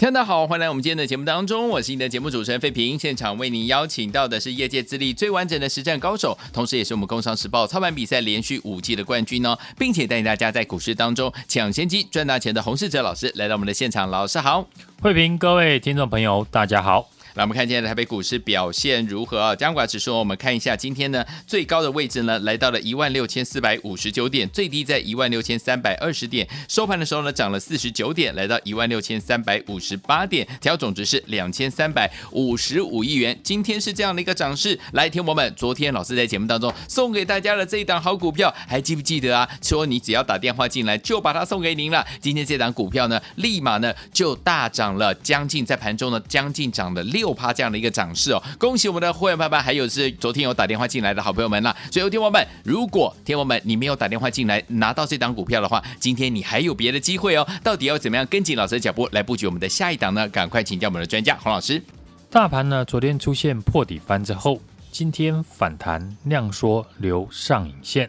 听众大家好，欢迎来我们今天的节目当中，我是你的节目主持人费平。现场为您邀请到的是业界资历最完整的实战高手，同时也是我们工商时报操盘比赛连续五季的冠军哦，并且带领大家在股市当中抢先机赚大钱的洪世哲老师来到我们的现场，老师好，惠平，各位听众朋友，大家好。来，我们看今天的台北股市表现如何啊？加权指数，我们看一下今天呢最高的位置呢，来到了一万六千四百五十九点，最低在一万六千三百二十点，收盘的时候呢涨了四十九点，来到一万六千三百五十八点，调总值是两千三百五十五亿元。今天是这样的一个涨势。来，听我们，昨天老师在节目当中送给大家的这一档好股票，还记不记得啊？说你只要打电话进来，就把它送给您了。今天这档股票呢，立马呢就大涨了将近，在盘中呢将近涨了六。六趴这样的一个涨势哦，恭喜我们的会员爸爸，还有是昨天有打电话进来的好朋友们啦。所以，天王们，如果天王们你没有打电话进来拿到这档股票的话，今天你还有别的机会哦。到底要怎么样跟紧老师的脚步来布局我们的下一档呢？赶快请教我们的专家洪老师。大盘呢，昨天出现破底翻之后，今天反弹量缩留上影线，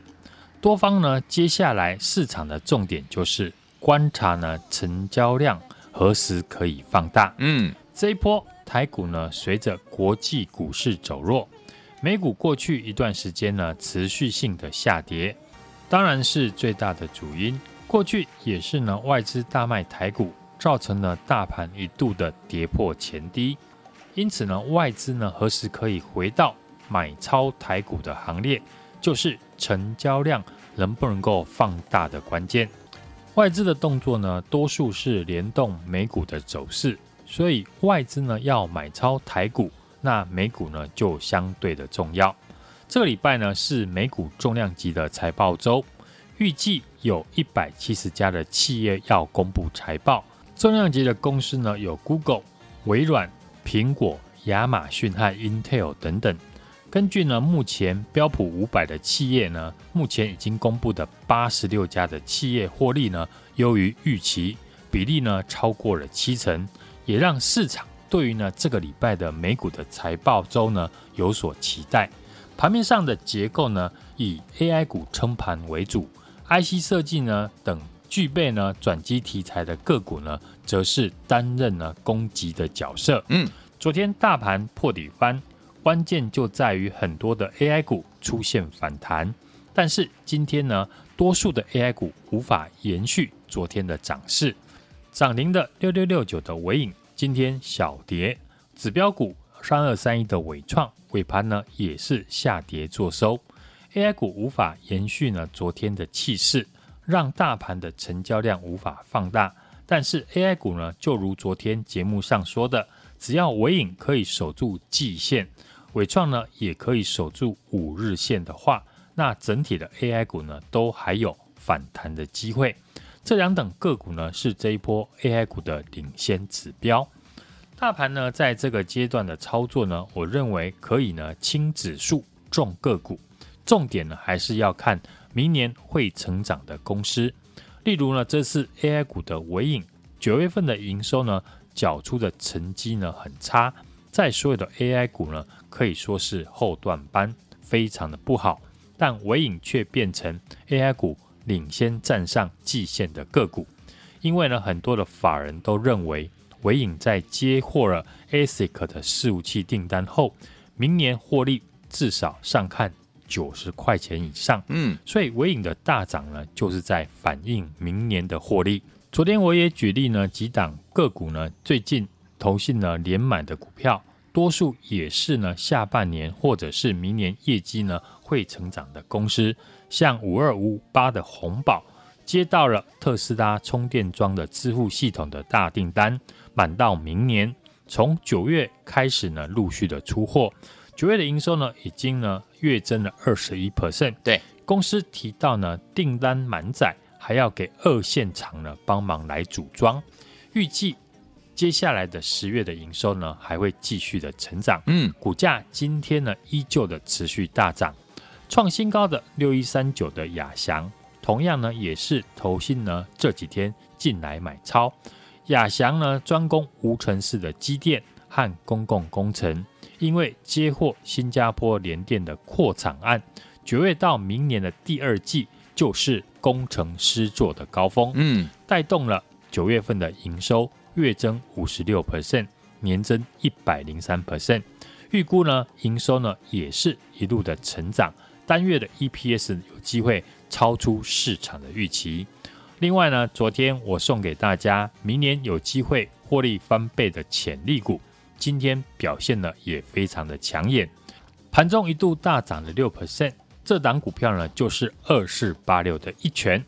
多方呢，接下来市场的重点就是观察呢成交量何时可以放大。嗯，这一波。台股呢，随着国际股市走弱，美股过去一段时间呢，持续性的下跌，当然是最大的主因。过去也是呢，外资大卖台股，造成了大盘一度的跌破前低。因此呢，外资呢，何时可以回到买超台股的行列，就是成交量能不能够放大的关键。外资的动作呢，多数是联动美股的走势。所以外资呢要买超台股，那美股呢就相对的重要。这个礼拜呢是美股重量级的财报周，预计有一百七十家的企业要公布财报。重量级的公司呢有 Google、微软、苹果、亚马逊和 Intel 等等。根据呢目前标普五百的企业呢，目前已经公布的八十六家的企业获利呢优于预期，比例呢超过了七成。也让市场对于呢这个礼拜的美股的财报周呢有所期待。盘面上的结构呢以 AI 股撑盘为主，IC 设计呢等具备呢转机题材的个股呢则是担任呢攻击的角色。嗯，昨天大盘破底翻，关键就在于很多的 AI 股出现反弹，但是今天呢多数的 AI 股无法延续昨天的涨势。涨停的六六六九的纬颖今天小跌，指标股三二三一的伟创尾盘呢也是下跌做收，AI 股无法延续呢昨天的气势，让大盘的成交量无法放大。但是 AI 股呢，就如昨天节目上说的，只要尾影可以守住季线，纬创呢也可以守住五日线的话，那整体的 AI 股呢都还有反弹的机会。这两等个股呢，是这一波 AI 股的领先指标。大盘呢，在这个阶段的操作呢，我认为可以呢轻指数重个股，重点呢还是要看明年会成长的公司。例如呢，这次 AI 股的尾影，九月份的营收呢，缴出的成绩呢很差，在所有的 AI 股呢，可以说是后段班，非常的不好。但尾影却变成 AI 股。领先站上季线的个股，因为呢，很多的法人都认为纬颖在接获了 ASIC 的伺服器订单后，明年获利至少上看九十块钱以上。嗯，所以纬颖的大涨呢，就是在反映明年的获利。昨天我也举例呢，几档个股呢，最近投信呢连买的股票，多数也是呢下半年或者是明年业绩呢会成长的公司。像五二五八的红宝接到了特斯拉充电桩的支付系统的大订单，满到明年。从九月开始呢，陆续的出货。九月的营收呢，已经呢月增了二十一 percent。对，公司提到呢，订单满载，还要给二线厂呢帮忙来组装。预计接下来的十月的营收呢，还会继续的成长。嗯，股价今天呢，依旧的持续大涨。创新高的六一三九的亚翔，同样呢也是投信呢这几天进来买超。亚翔呢专攻无尘室的机电和公共工程，因为接获新加坡联电的扩厂案，九月到明年的第二季就是工程师做的高峰，嗯，带动了九月份的营收月增五十六 percent，年增一百零三 percent。预估呢，营收呢也是一路的成长，单月的 EPS 有机会超出市场的预期。另外呢，昨天我送给大家，明年有机会获利翻倍的潜力股，今天表现呢也非常的抢眼，盘中一度大涨了六 percent。这档股票呢就是二四八六的一拳，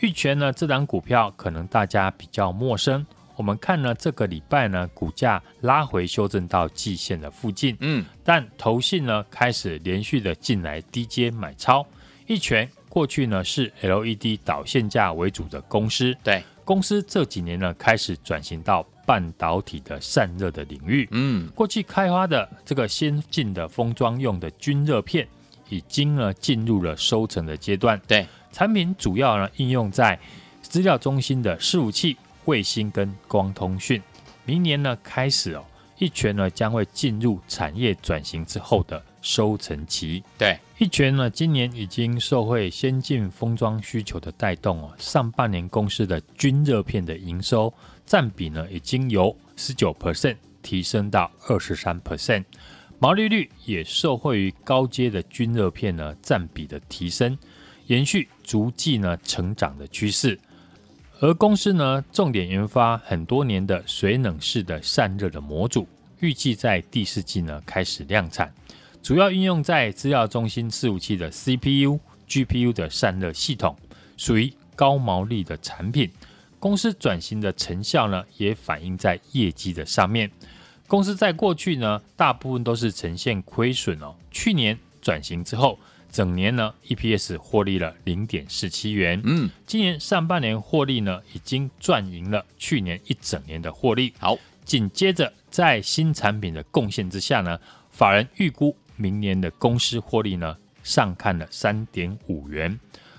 一拳呢这档股票可能大家比较陌生。我们看呢，这个礼拜呢，股价拉回修正到季线的附近，嗯，但投信呢开始连续的进来低阶买超。一拳过去呢是 LED 导线架为主的公司，对，公司这几年呢开始转型到半导体的散热的领域，嗯，过去开发的这个先进的封装用的均热片，已经呢进入了收成的阶段，对，产品主要呢应用在资料中心的伺服器。卫星跟光通讯，明年呢开始哦，一拳呢将会进入产业转型之后的收成期。对，一拳呢今年已经受惠先进封装需求的带动哦，上半年公司的均热片的营收占比呢已经由十九 percent 提升到二十三 percent，毛利率也受惠于高阶的均热片呢占比的提升，延续逐季呢成长的趋势。而公司呢，重点研发很多年的水冷式的散热的模组，预计在第四季呢开始量产，主要应用在资料中心伺服器的 CPU、GPU 的散热系统，属于高毛利的产品。公司转型的成效呢，也反映在业绩的上面。公司在过去呢，大部分都是呈现亏损哦，去年转型之后。整年呢，EPS 获利了零点四七元。嗯，今年上半年获利呢，已经赚赢了去年一整年的获利。好，紧接着在新产品的贡献之下呢，法人预估明年的公司获利呢，上看了三点五元。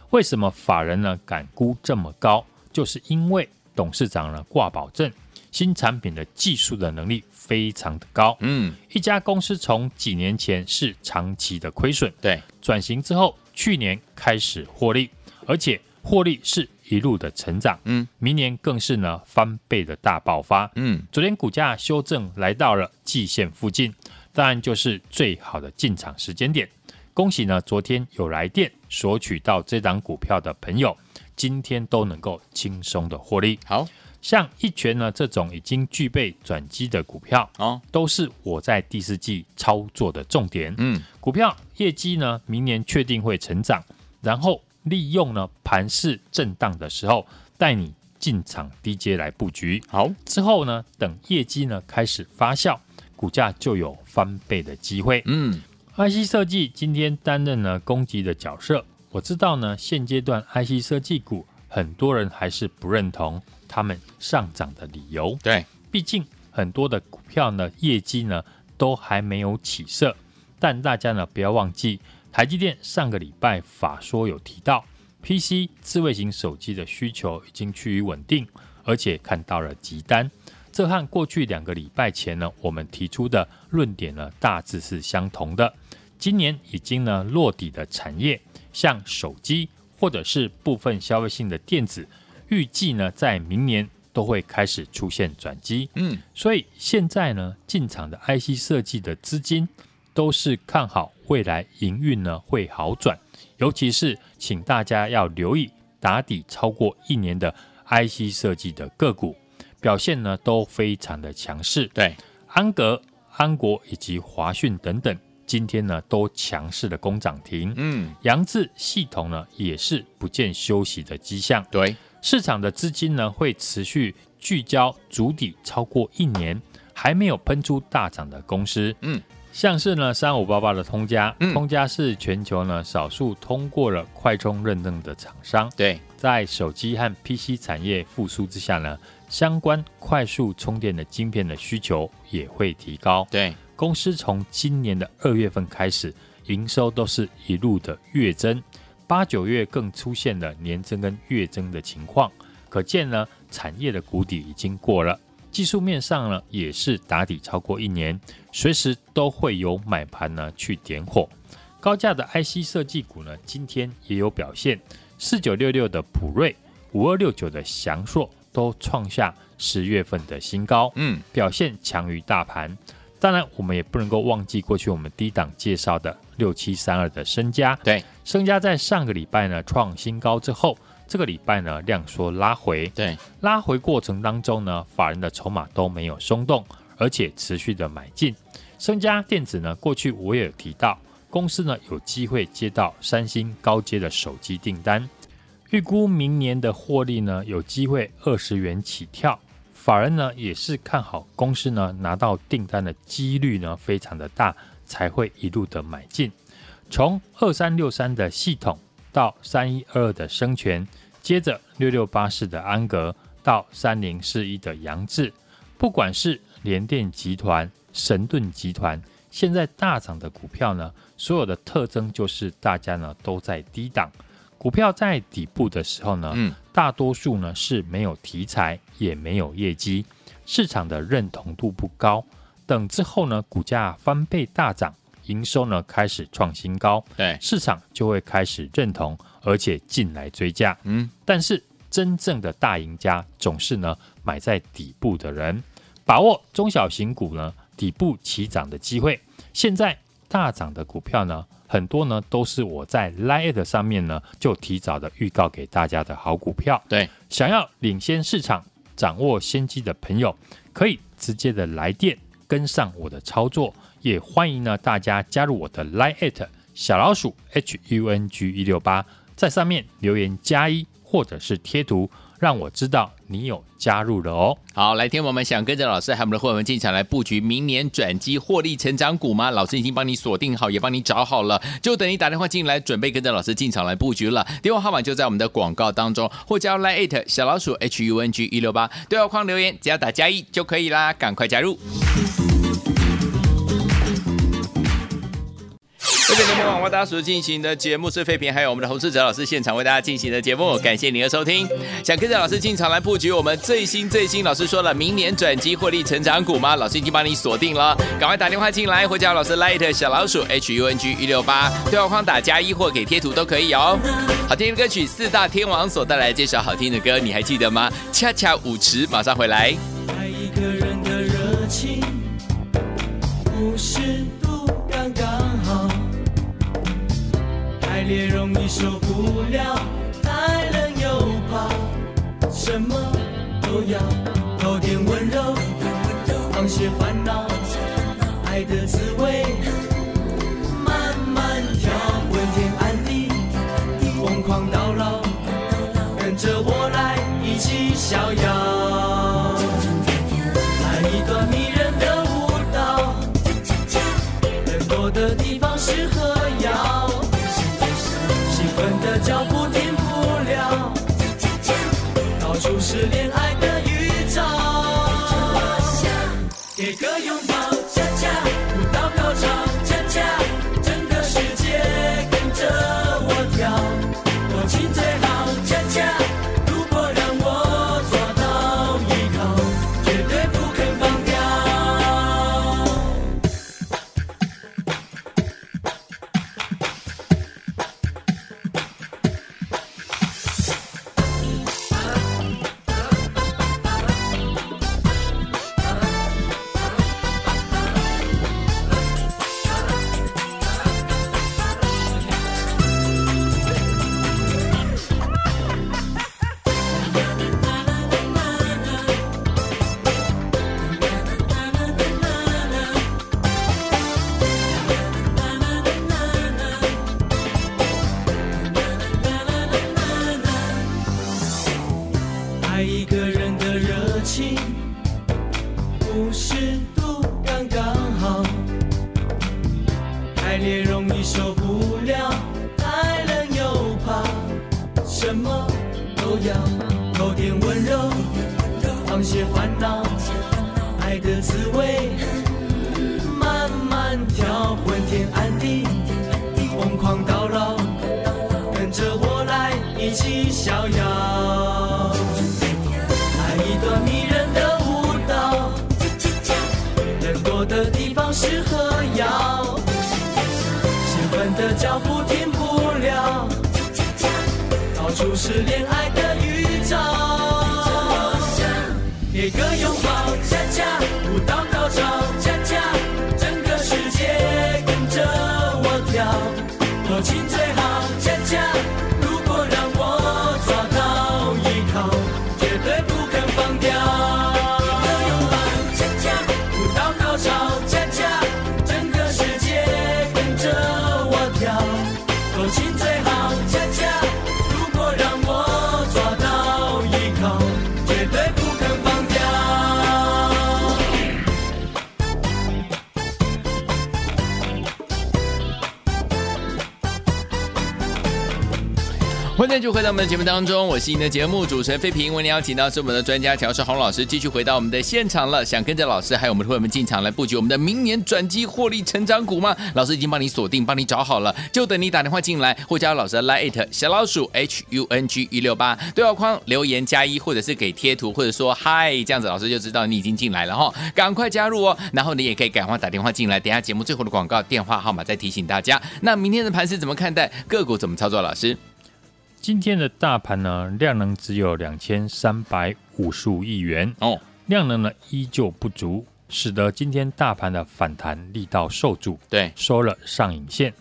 为什么法人呢敢估这么高？就是因为董事长呢挂保证，新产品的技术的能力。非常的高，嗯，一家公司从几年前是长期的亏损，对，转型之后，去年开始获利，而且获利是一路的成长，嗯，明年更是呢翻倍的大爆发，嗯，昨天股价修正来到了季线附近，当然就是最好的进场时间点。恭喜呢，昨天有来电索取到这档股票的朋友，今天都能够轻松的获利。好。像一拳呢这种已经具备转机的股票，哦，都是我在第四季操作的重点。嗯，股票业绩呢明年确定会成长，然后利用呢盘势震荡的时候带你进场低阶来布局。好，之后呢等业绩呢开始发酵，股价就有翻倍的机会。嗯，IC 设计今天担任了攻击的角色。我知道呢现阶段 IC 设计股很多人还是不认同。他们上涨的理由，对，毕竟很多的股票呢，业绩呢都还没有起色。但大家呢不要忘记，台积电上个礼拜法说有提到，PC 智慧型手机的需求已经趋于稳定，而且看到了急单。这和过去两个礼拜前呢我们提出的论点呢大致是相同的。今年已经呢落底的产业，像手机或者是部分消费性的电子。预计呢，在明年都会开始出现转机，嗯，所以现在呢，进场的 IC 设计的资金都是看好未来营运呢会好转，尤其是请大家要留意打底超过一年的 IC 设计的个股表现呢都非常的强势，对，安格、安国以及华讯等等，今天呢都强势的攻涨停，嗯，扬智系统呢也是不见休息的迹象，对。市场的资金呢，会持续聚焦主底超过一年还没有喷出大涨的公司，嗯，像是呢三五八八的通家，嗯，通家是全球呢少数通过了快充认证的厂商，对，在手机和 PC 产业复苏之下呢，相关快速充电的晶片的需求也会提高，对，公司从今年的二月份开始，营收都是一路的月增。八九月更出现了年增跟月增的情况，可见呢产业的谷底已经过了，技术面上呢也是打底超过一年，随时都会有买盘呢去点火。高价的 IC 设计股呢今天也有表现，四九六六的普瑞、五二六九的翔硕都创下十月份的新高，嗯，表现强于大盘。当然，我们也不能够忘记过去我们低档介绍的六七三二的升家。对，升家在上个礼拜呢创新高之后，这个礼拜呢量缩拉回，对，拉回过程当中呢，法人的筹码都没有松动，而且持续的买进。升家电子呢，过去我也有提到，公司呢有机会接到三星高阶的手机订单。预估明年的获利呢，有机会二十元起跳。法人呢也是看好公司呢拿到订单的几率呢非常的大，才会一路的买进。从二三六三的系统到三一二二的生全，接着六六八四的安格到三零四一的杨志，不管是联电集团、神盾集团，现在大涨的股票呢，所有的特征就是大家呢都在低档。股票在底部的时候呢，嗯，大多数呢是没有题材，也没有业绩，市场的认同度不高。等之后呢，股价翻倍大涨，营收呢开始创新高，对，市场就会开始认同，而且进来追价。嗯，但是真正的大赢家总是呢买在底部的人，把握中小型股呢底部起涨的机会。现在大涨的股票呢，很多呢都是我在 Line 上面呢就提早的预告给大家的好股票。对，想要领先市场、掌握先机的朋友，可以直接的来电跟上我的操作。也欢迎呢大家加入我的 Line 小老鼠 H U N G 一六八，在上面留言加一或者是贴图。让我知道你有加入的哦。好，来天我们想跟着老师还有我们的会员进场来布局明年转机获利成长股吗？老师已经帮你锁定好，也帮你找好了，就等你打电话进来，准备跟着老师进场来布局了。电话号码就在我们的广告当中，或加 Line@ 小老鼠 H U N G 一六八对话框留言，只要打加一就可以啦，赶快加入。这边今天网络大家所进行的节目是废品，还有我们的洪世哲老师现场为大家进行的节目，感谢您的收听。想跟着老师进场来布局我们最新最新，老师说了，明年转机获利成长股吗？老师已经帮你锁定了，赶快打电话进来，或叫老师 Light 小老鼠 H U N G 一六八，对话框打加一或给贴图都可以哦。好听的歌曲四大天王所带来这首好听的歌，你还记得吗？恰恰舞池马上回来。受不了，太冷又怕，什么都要，有点温柔，放些烦恼，爱的滋味，慢慢调，问天安地，疯狂到老，跟着我来一起逍遥，爱的滋味，慢慢调，昏天暗地，疯狂到老，跟着我来一起逍遥。来一段迷人的舞蹈，人多的地方适合摇，兴奋的脚步停不了，到处是恋爱的吵架架，整个世界跟着我跳，多情最好。欢迎继续回到我们的节目当中，我是您的节目主持人费平。为您邀请到是我们的专家乔世宏老师，继续回到我们的现场了。想跟着老师还有我们的朋友们进场来布局我们的明年转机获利成长股吗？老师已经帮你锁定，帮你找好了，就等你打电话进来或加入老师的 Line 小老鼠 H U N G 一六八对话框留言加一，或者是给贴图，或者说嗨，这样子老师就知道你已经进来了哈。赶快加入哦，然后你也可以赶快打电话进来。等下节目最后的广告电话号码再提醒大家。那明天的盘是怎么看待？个股怎么操作？老师？今天的大盘呢，量能只有两千三百五十五亿元。哦，量能呢依旧不足，使得今天大盘的反弹力道受阻，对，收了上影线，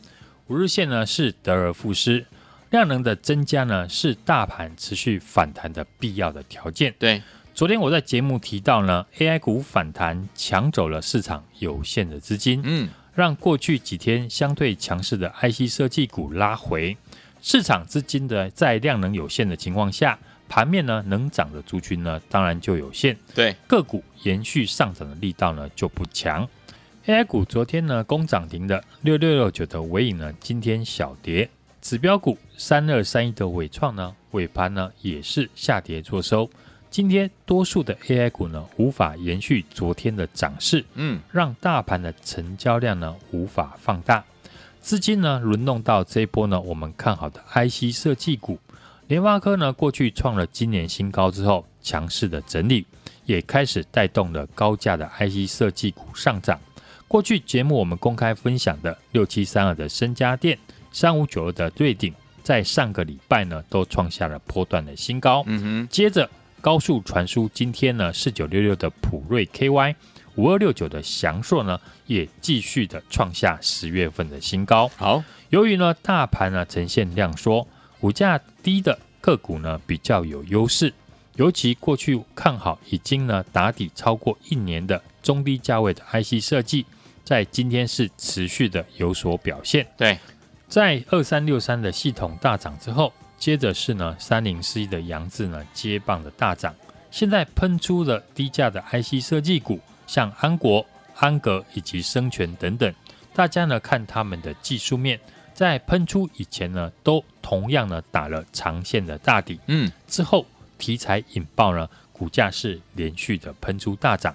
五日线呢是得而复失，量能的增加呢是大盘持续反弹的必要的条件。对，昨天我在节目提到呢，AI 股反弹抢走了市场有限的资金，嗯，让过去几天相对强势的 IC 设计股拉回。市场资金的在量能有限的情况下，盘面呢能涨的族群呢当然就有限，对个股延续上涨的力道呢就不强。AI 股昨天呢攻涨停的六六六九的尾影呢今天小跌，指标股三二三一的伟创呢尾盘呢也是下跌做收。今天多数的 AI 股呢无法延续昨天的涨势，嗯，让大盘的成交量呢无法放大。资金呢轮动到这一波呢，我们看好的 IC 设计股，联发科呢过去创了今年新高之后，强势的整理也开始带动了高价的 IC 设计股上涨。过去节目我们公开分享的六七三二的深家电、三五九二的瑞鼎，在上个礼拜呢都创下了波段的新高。嗯哼，接着高速传输，今天呢四九六六的普瑞 KY。五二六九的祥硕呢，也继续的创下十月份的新高。好，由于呢大盘呢呈现量缩，股价低的个股呢比较有优势，尤其过去看好已经呢打底超过一年的中低价位的 IC 设计，在今天是持续的有所表现。对，在二三六三的系统大涨之后，接着是呢三零四一的杨志呢接棒的大涨，现在喷出了低价的 IC 设计股。像安国、安格以及生全等等，大家呢看他们的技术面，在喷出以前呢，都同样呢打了长线的大底，嗯，之后题材引爆呢，股价是连续的喷出大涨。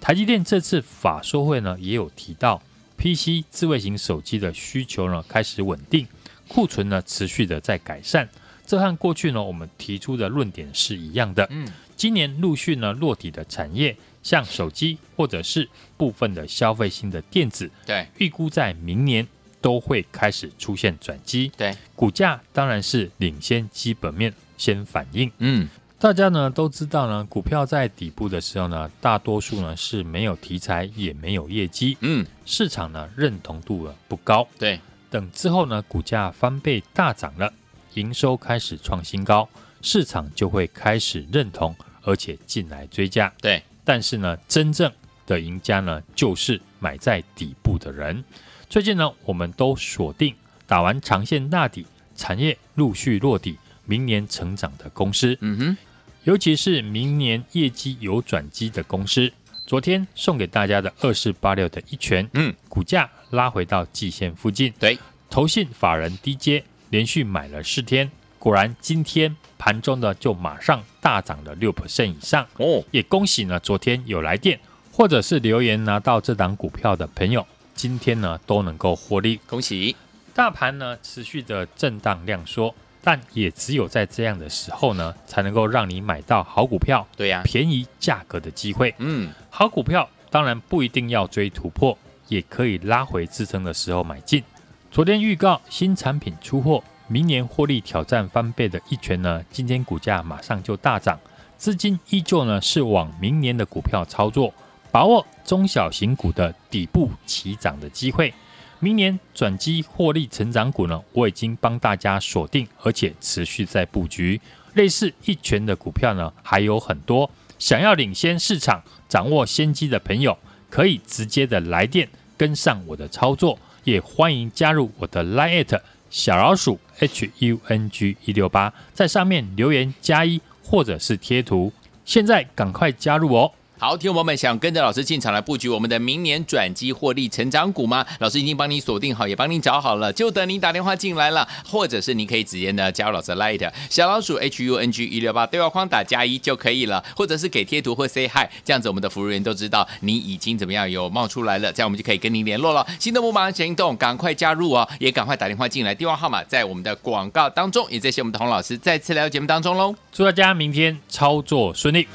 台积电这次法说会呢也有提到，PC 智慧型手机的需求呢开始稳定，库存呢持续的在改善，这和过去呢我们提出的论点是一样的，嗯，今年陆续呢落底的产业。像手机或者是部分的消费性的电子，对，预估在明年都会开始出现转机，对，股价当然是领先基本面先反应。嗯，大家呢都知道呢，股票在底部的时候呢，大多数呢是没有题材也没有业绩，嗯，市场呢认同度呢不高，对，等之后呢股价翻倍大涨了，营收开始创新高，市场就会开始认同，而且进来追加，对。但是呢，真正的赢家呢，就是买在底部的人。最近呢，我们都锁定打完长线大底，产业陆续落底，明年成长的公司。嗯哼，尤其是明年业绩有转机的公司。昨天送给大家的二四八六的一拳，嗯，股价拉回到季线附近。对，投信法人低接，连续买了四天。果然，今天盘中呢就马上大涨了六 percent 以上哦，也恭喜呢，昨天有来电或者是留言拿到这档股票的朋友，今天呢都能够获利，恭喜！大盘呢持续的震荡量缩，但也只有在这样的时候呢，才能够让你买到好股票，对呀，便宜价格的机会。嗯，好股票当然不一定要追突破，也可以拉回支撑的时候买进。昨天预告新产品出货。明年获利挑战翻倍的一拳呢，今天股价马上就大涨，资金依旧呢是往明年的股票操作，把握中小型股的底部起涨的机会。明年转机获利成长股呢，我已经帮大家锁定，而且持续在布局。类似一拳的股票呢还有很多，想要领先市场、掌握先机的朋友，可以直接的来电跟上我的操作，也欢迎加入我的 Line@ 小老鼠 H U N G 一六八，在上面留言加一或者是贴图，现在赶快加入哦！好，听众朋友们想跟着老师进场来布局我们的明年转机获利成长股吗？老师已经帮你锁定好，也帮你找好了，就等你打电话进来了，或者是你可以直接呢加入老师的 Light 小老鼠 H U N G 一六八对话框打加一就可以了，或者是给贴图或 Say Hi，这样子我们的服务员都知道你已经怎么样有冒出来了，这样我们就可以跟您联络了。心动不马上行动，赶快加入哦，也赶快打电话进来，电话号码在我们的广告当中，也谢谢我们的洪老师再次来到节目当中喽，祝大家明天操作顺利。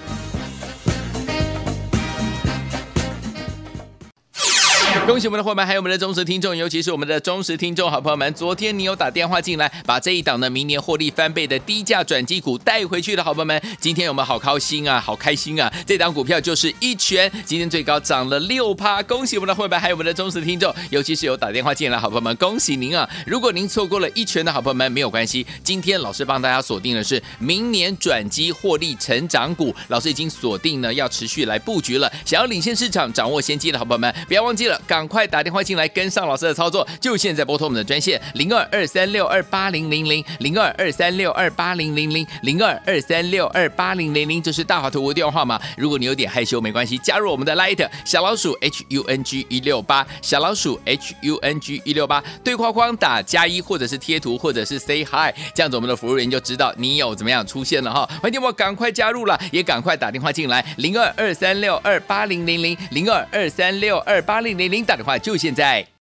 恭喜我们的伙伴，还有我们的忠实听众，尤其是我们的忠实听众好朋友们。昨天你有打电话进来，把这一档的明年获利翻倍的低价转机股带回去的好朋友们，今天我们好高兴啊，好开心啊！这档股票就是一拳，今天最高涨了六趴。恭喜我们的伙伴，还有我们的忠实听众，尤其是有打电话进来好朋友们，恭喜您啊！如果您错过了一拳的好朋友们，没有关系，今天老师帮大家锁定的是明年转机获利成长股，老师已经锁定了要持续来布局了。想要领先市场、掌握先机的好朋友们，不要忘记了。赶快打电话进来跟上老师的操作，就现在拨通我们的专线零二二三六二八零零零零二二三六二八零零零零二二三六二八零零零，这是大华图的电话号码。如果你有点害羞没关系，加入我们的 Light 小老鼠 H U N G 一六八小老鼠 H U N G 一六八对话框打加一或者是贴图或者是 Say Hi，这样子我们的服务员就知道你有怎么样出现了哈。欢迎我赶快加入了，也赶快打电话进来零二二三六二八零零零零二二三六二八零零零打电话。就现在。